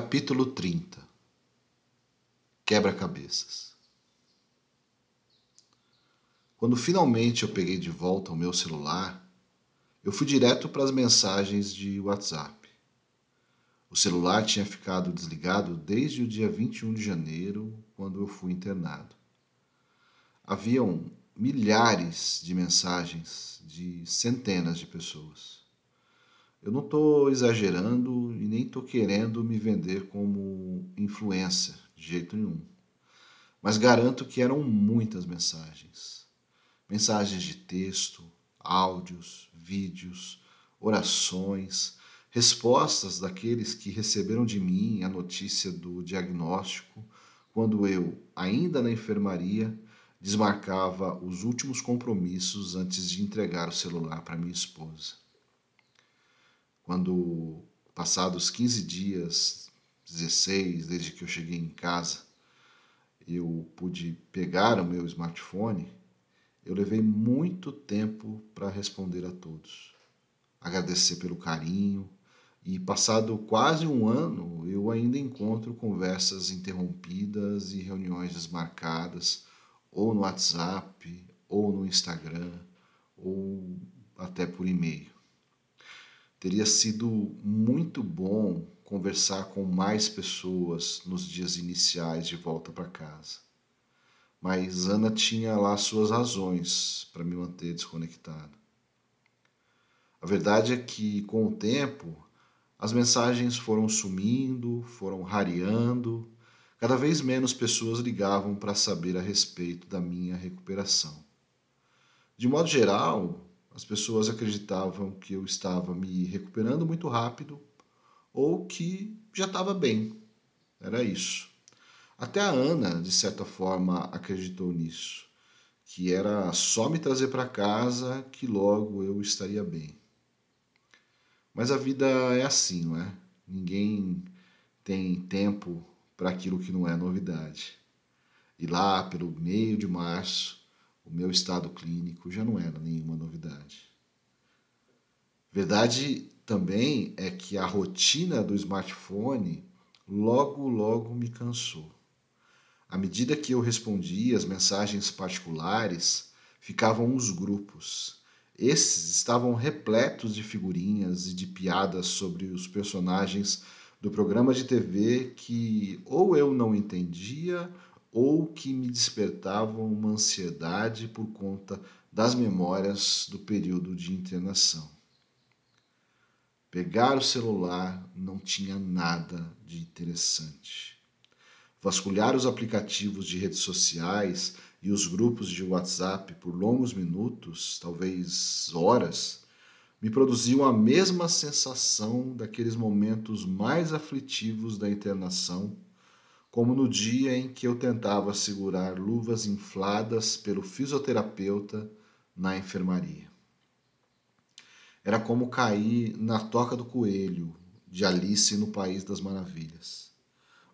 Capítulo 30 Quebra-cabeças Quando finalmente eu peguei de volta o meu celular, eu fui direto para as mensagens de WhatsApp. O celular tinha ficado desligado desde o dia 21 de janeiro, quando eu fui internado. Haviam milhares de mensagens de centenas de pessoas. Eu não estou exagerando e nem estou querendo me vender como influencer, de jeito nenhum. Mas garanto que eram muitas mensagens. Mensagens de texto, áudios, vídeos, orações, respostas daqueles que receberam de mim a notícia do diagnóstico quando eu, ainda na enfermaria, desmarcava os últimos compromissos antes de entregar o celular para minha esposa. Quando, passados 15 dias, 16, desde que eu cheguei em casa, eu pude pegar o meu smartphone, eu levei muito tempo para responder a todos. Agradecer pelo carinho, e passado quase um ano, eu ainda encontro conversas interrompidas e reuniões desmarcadas, ou no WhatsApp, ou no Instagram, ou até por e-mail. Teria sido muito bom conversar com mais pessoas nos dias iniciais de volta para casa. Mas Ana tinha lá suas razões para me manter desconectado. A verdade é que, com o tempo, as mensagens foram sumindo, foram rareando, cada vez menos pessoas ligavam para saber a respeito da minha recuperação. De modo geral, as pessoas acreditavam que eu estava me recuperando muito rápido ou que já estava bem. Era isso. Até a Ana, de certa forma, acreditou nisso, que era só me trazer para casa que logo eu estaria bem. Mas a vida é assim, não é? Ninguém tem tempo para aquilo que não é novidade. E lá, pelo meio de março, o meu estado clínico já não era nenhuma novidade. Verdade também é que a rotina do smartphone logo, logo me cansou. À medida que eu respondia as mensagens particulares, ficavam os grupos. Esses estavam repletos de figurinhas e de piadas sobre os personagens do programa de TV que ou eu não entendia ou que me despertavam uma ansiedade por conta das memórias do período de internação. Pegar o celular não tinha nada de interessante. Vasculhar os aplicativos de redes sociais e os grupos de WhatsApp por longos minutos, talvez horas, me produziam a mesma sensação daqueles momentos mais aflitivos da internação como no dia em que eu tentava segurar luvas infladas pelo fisioterapeuta na enfermaria. Era como cair na toca do coelho de Alice no País das Maravilhas.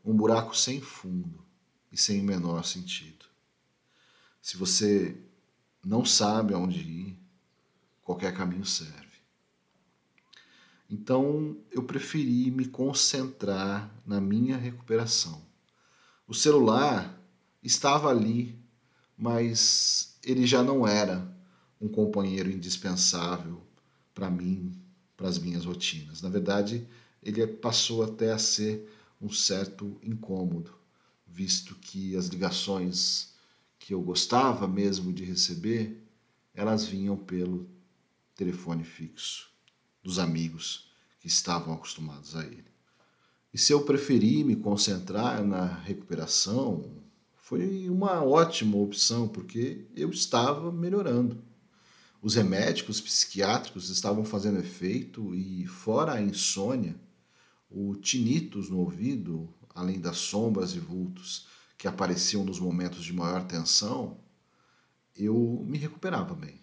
Um buraco sem fundo e sem o menor sentido. Se você não sabe aonde ir, qualquer caminho serve. Então eu preferi me concentrar na minha recuperação o celular estava ali, mas ele já não era um companheiro indispensável para mim, para as minhas rotinas. Na verdade, ele passou até a ser um certo incômodo, visto que as ligações que eu gostava mesmo de receber, elas vinham pelo telefone fixo dos amigos que estavam acostumados a ele. E se eu preferi me concentrar na recuperação, foi uma ótima opção, porque eu estava melhorando. Os remédios psiquiátricos estavam fazendo efeito e, fora a insônia, o tinnitus no ouvido, além das sombras e vultos que apareciam nos momentos de maior tensão, eu me recuperava bem.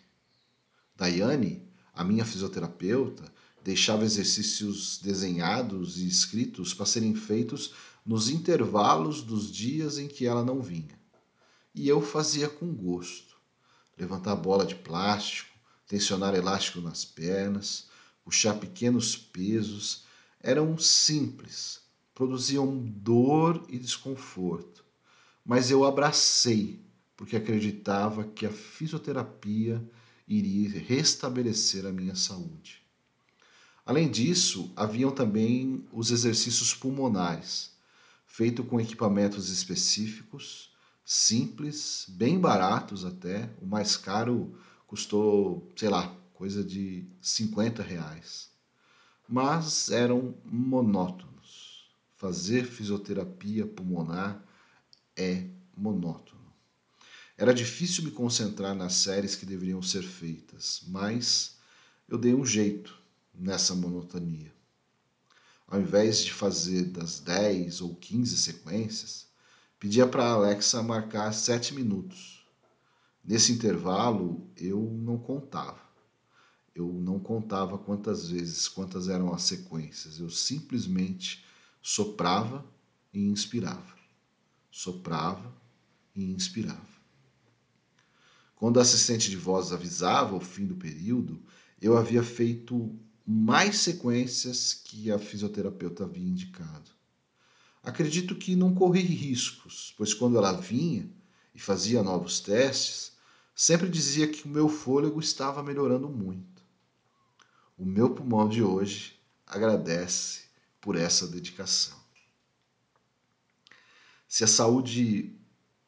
Daiane, a minha fisioterapeuta, deixava exercícios desenhados e escritos para serem feitos nos intervalos dos dias em que ela não vinha. E eu fazia com gosto. Levantar bola de plástico, tensionar elástico nas pernas, puxar pequenos pesos, eram simples, produziam dor e desconforto, mas eu abracei porque acreditava que a fisioterapia iria restabelecer a minha saúde. Além disso, haviam também os exercícios pulmonares, feito com equipamentos específicos, simples, bem baratos até. O mais caro custou, sei lá, coisa de 50 reais. Mas eram monótonos. Fazer fisioterapia pulmonar é monótono. Era difícil me concentrar nas séries que deveriam ser feitas, mas eu dei um jeito nessa monotonia. Ao invés de fazer das 10 ou 15 sequências, pedia para a Alexa marcar 7 minutos. Nesse intervalo, eu não contava. Eu não contava quantas vezes, quantas eram as sequências. Eu simplesmente soprava e inspirava. Soprava e inspirava. Quando a assistente de voz avisava o fim do período, eu havia feito mais sequências que a fisioterapeuta havia indicado. Acredito que não corri riscos, pois quando ela vinha e fazia novos testes, sempre dizia que o meu fôlego estava melhorando muito. O meu pulmão de hoje agradece por essa dedicação. Se a saúde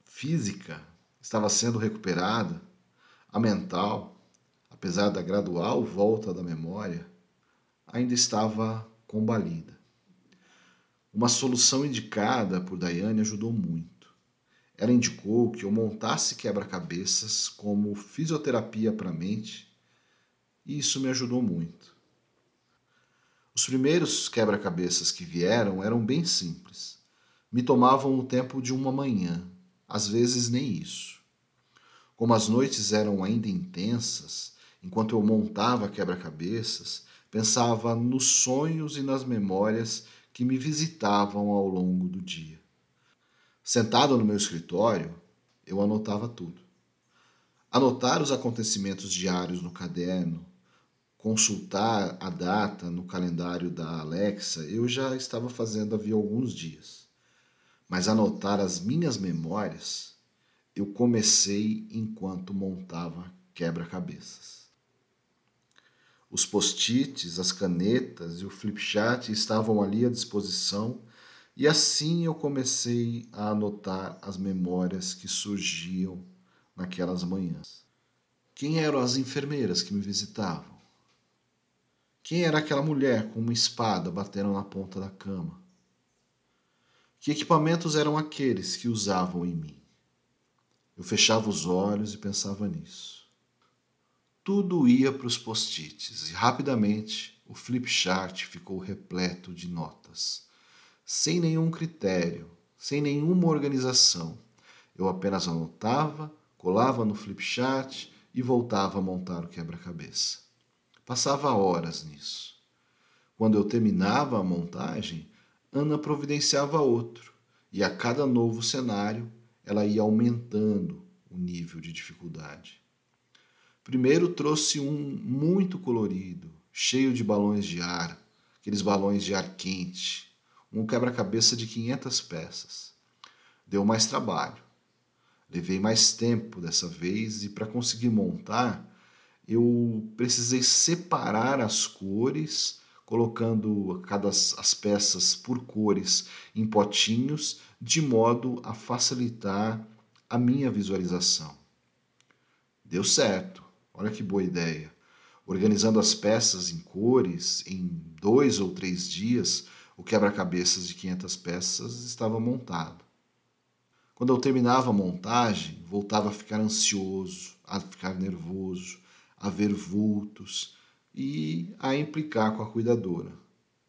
física estava sendo recuperada, a mental, apesar da gradual volta da memória, ainda estava combalida. Uma solução indicada por Daiane ajudou muito. Ela indicou que eu montasse quebra-cabeças como fisioterapia para a mente, e isso me ajudou muito. Os primeiros quebra-cabeças que vieram eram bem simples. Me tomavam o tempo de uma manhã, às vezes nem isso. Como as noites eram ainda intensas, enquanto eu montava quebra-cabeças, pensava nos sonhos e nas memórias que me visitavam ao longo do dia. Sentado no meu escritório, eu anotava tudo. Anotar os acontecimentos diários no caderno, consultar a data no calendário da Alexa, eu já estava fazendo havia alguns dias. Mas anotar as minhas memórias, eu comecei enquanto montava quebra-cabeças. Os post-its, as canetas e o flipchart estavam ali à disposição e assim eu comecei a anotar as memórias que surgiam naquelas manhãs. Quem eram as enfermeiras que me visitavam? Quem era aquela mulher com uma espada batendo na ponta da cama? Que equipamentos eram aqueles que usavam em mim? Eu fechava os olhos e pensava nisso tudo ia para os post-its e rapidamente o flipchart ficou repleto de notas. Sem nenhum critério, sem nenhuma organização. Eu apenas anotava, colava no flipchart e voltava a montar o quebra-cabeça. Passava horas nisso. Quando eu terminava a montagem, Ana providenciava outro, e a cada novo cenário ela ia aumentando o nível de dificuldade. Primeiro trouxe um muito colorido, cheio de balões de ar, aqueles balões de ar quente, um quebra-cabeça de 500 peças. Deu mais trabalho. Levei mais tempo dessa vez e para conseguir montar, eu precisei separar as cores, colocando cada as peças por cores em potinhos, de modo a facilitar a minha visualização. Deu certo. Olha que boa ideia. Organizando as peças em cores, em dois ou três dias, o quebra-cabeças de 500 peças estava montado. Quando eu terminava a montagem, voltava a ficar ansioso, a ficar nervoso, a ver vultos e a implicar com a cuidadora,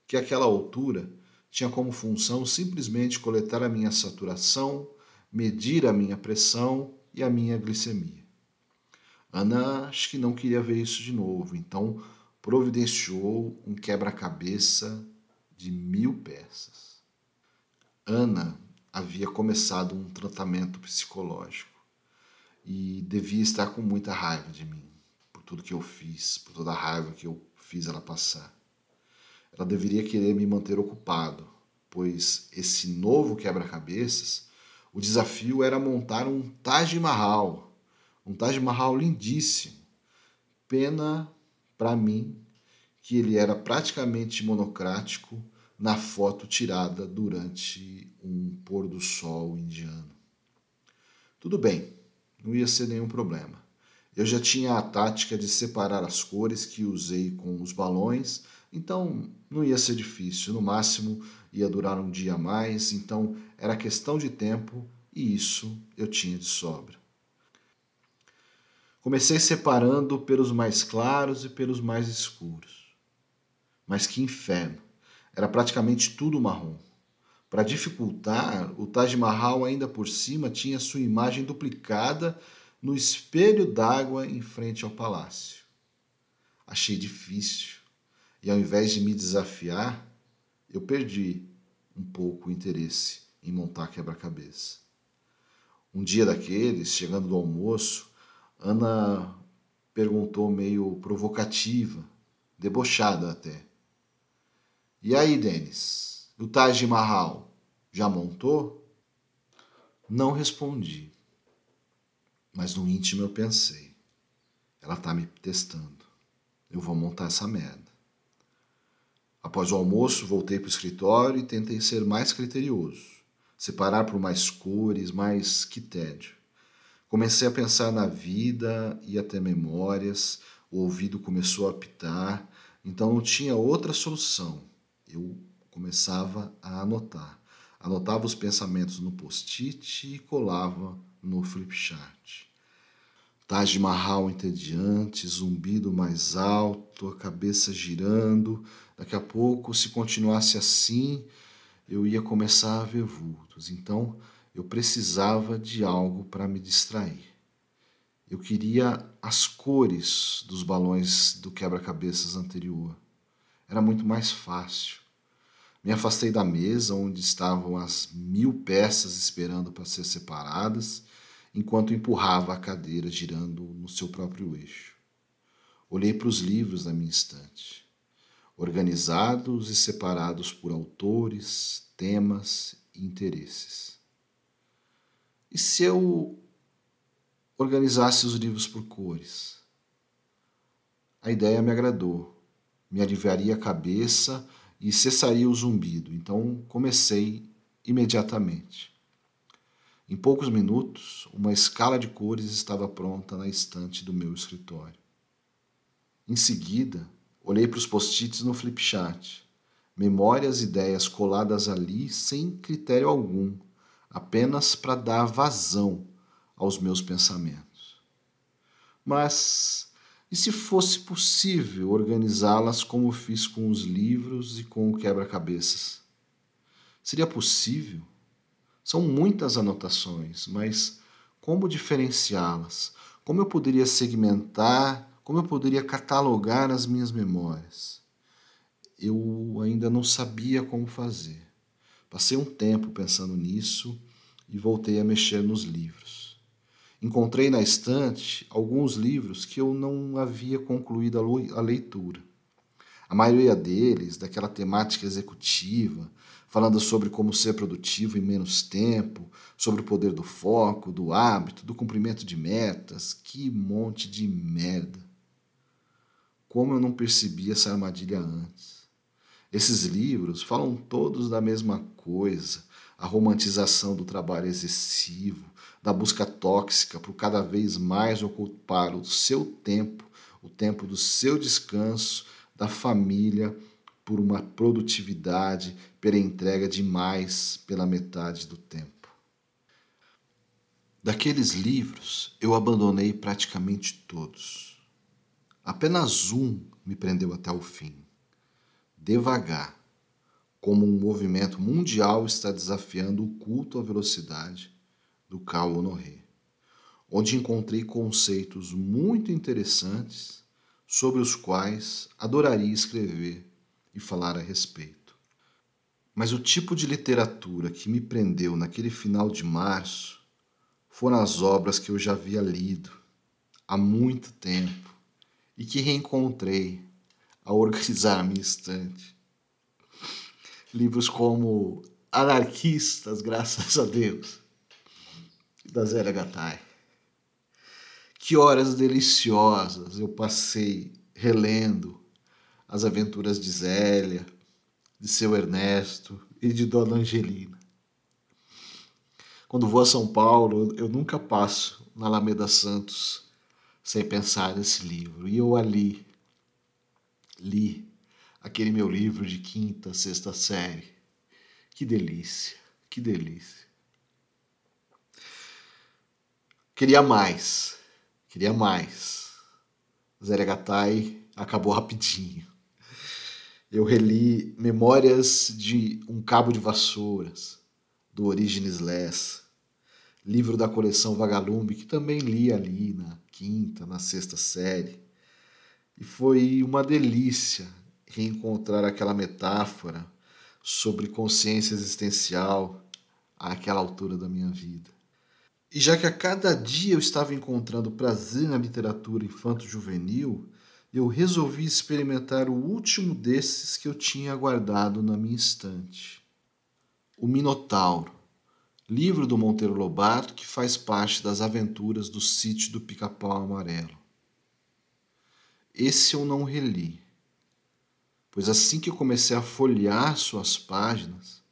que àquela altura tinha como função simplesmente coletar a minha saturação, medir a minha pressão e a minha glicemia. Ana acho que não queria ver isso de novo, então providenciou um quebra-cabeça de mil peças. Ana havia começado um tratamento psicológico e devia estar com muita raiva de mim, por tudo que eu fiz, por toda a raiva que eu fiz ela passar. Ela deveria querer me manter ocupado, pois esse novo quebra-cabeças, o desafio era montar um Taj Mahal, um Taj Mahal lindíssimo. Pena para mim que ele era praticamente monocrático na foto tirada durante um pôr do sol indiano. Tudo bem, não ia ser nenhum problema. Eu já tinha a tática de separar as cores que usei com os balões, então não ia ser difícil. No máximo ia durar um dia a mais, então era questão de tempo e isso eu tinha de sobra. Comecei separando pelos mais claros e pelos mais escuros. Mas que inferno! Era praticamente tudo marrom. Para dificultar, o Taj Mahal ainda por cima tinha sua imagem duplicada no espelho d'água em frente ao palácio. Achei difícil e ao invés de me desafiar, eu perdi um pouco o interesse em montar quebra-cabeça. Um dia daqueles, chegando do almoço, Ana perguntou meio provocativa, debochada até. E aí, Denis, o Taj Mahal já montou? Não respondi. Mas no íntimo eu pensei: ela tá me testando. Eu vou montar essa merda. Após o almoço, voltei para o escritório e tentei ser mais criterioso, separar por mais cores, mais que tédio. Comecei a pensar na vida e até memórias, o ouvido começou a apitar, então não tinha outra solução. Eu começava a anotar. Anotava os pensamentos no post-it e colava no flipchart. Taj Mahal entediante, zumbido mais alto, a cabeça girando. Daqui a pouco, se continuasse assim, eu ia começar a ver vultos. Então, eu precisava de algo para me distrair. Eu queria as cores dos balões do quebra-cabeças anterior. Era muito mais fácil. Me afastei da mesa onde estavam as mil peças esperando para ser separadas, enquanto empurrava a cadeira girando no seu próprio eixo. Olhei para os livros na minha estante, organizados e separados por autores, temas e interesses. E se eu organizasse os livros por cores? A ideia me agradou, me aliviaria a cabeça e cessaria o zumbido. Então comecei imediatamente. Em poucos minutos, uma escala de cores estava pronta na estante do meu escritório. Em seguida, olhei para os post-its no flipchart. Memórias e ideias coladas ali sem critério algum, apenas para dar vazão aos meus pensamentos. Mas e se fosse possível organizá-las como fiz com os livros e com o quebra-cabeças? Seria possível? São muitas anotações, mas como diferenciá-las? Como eu poderia segmentar? Como eu poderia catalogar as minhas memórias? Eu ainda não sabia como fazer. Passei um tempo pensando nisso e voltei a mexer nos livros. Encontrei na estante alguns livros que eu não havia concluído a leitura. A maioria deles, daquela temática executiva, falando sobre como ser produtivo em menos tempo, sobre o poder do foco, do hábito, do cumprimento de metas. Que monte de merda! Como eu não percebi essa armadilha antes. Esses livros falam todos da mesma coisa: a romantização do trabalho excessivo, da busca tóxica por cada vez mais ocupar o seu tempo, o tempo do seu descanso, da família, por uma produtividade, pela entrega de mais pela metade do tempo. Daqueles livros, eu abandonei praticamente todos. Apenas um me prendeu até o fim. Devagar, como um movimento mundial está desafiando o culto à velocidade do Cao Honoré, onde encontrei conceitos muito interessantes sobre os quais adoraria escrever e falar a respeito. Mas o tipo de literatura que me prendeu naquele final de março foram as obras que eu já havia lido há muito tempo e que reencontrei a minha estante. livros como Anarquistas, graças a Deus, da Zélia Gattai. Que horas deliciosas eu passei relendo as aventuras de Zélia, de seu Ernesto e de Dona Angelina. Quando vou a São Paulo, eu nunca passo na Alameda Santos sem pensar nesse livro. E eu ali li aquele meu livro de quinta, sexta série. Que delícia, que delícia. Queria mais, queria mais. Zélia Gattai acabou rapidinho. Eu reli Memórias de um Cabo de Vassouras, do Orígenes Lessa, livro da coleção Vagalume, que também li ali na quinta, na sexta série. E foi uma delícia reencontrar aquela metáfora sobre consciência existencial àquela altura da minha vida. E já que a cada dia eu estava encontrando prazer na literatura infanto-juvenil, eu resolvi experimentar o último desses que eu tinha guardado na minha estante. O Minotauro, livro do Monteiro Lobato que faz parte das aventuras do sítio do Pica-Pau Amarelo. Esse eu não reli, pois assim que comecei a folhear suas páginas,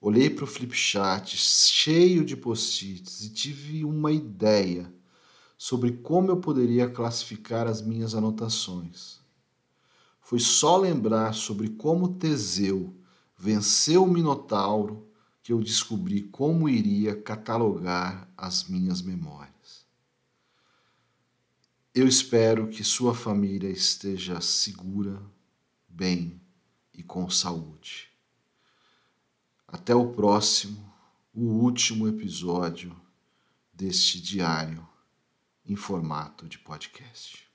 olhei para o flipchart cheio de post-its e tive uma ideia sobre como eu poderia classificar as minhas anotações. Foi só lembrar sobre como Teseu venceu o Minotauro que eu descobri como iria catalogar as minhas memórias. Eu espero que sua família esteja segura, bem e com saúde. Até o próximo, o último episódio deste diário em formato de podcast.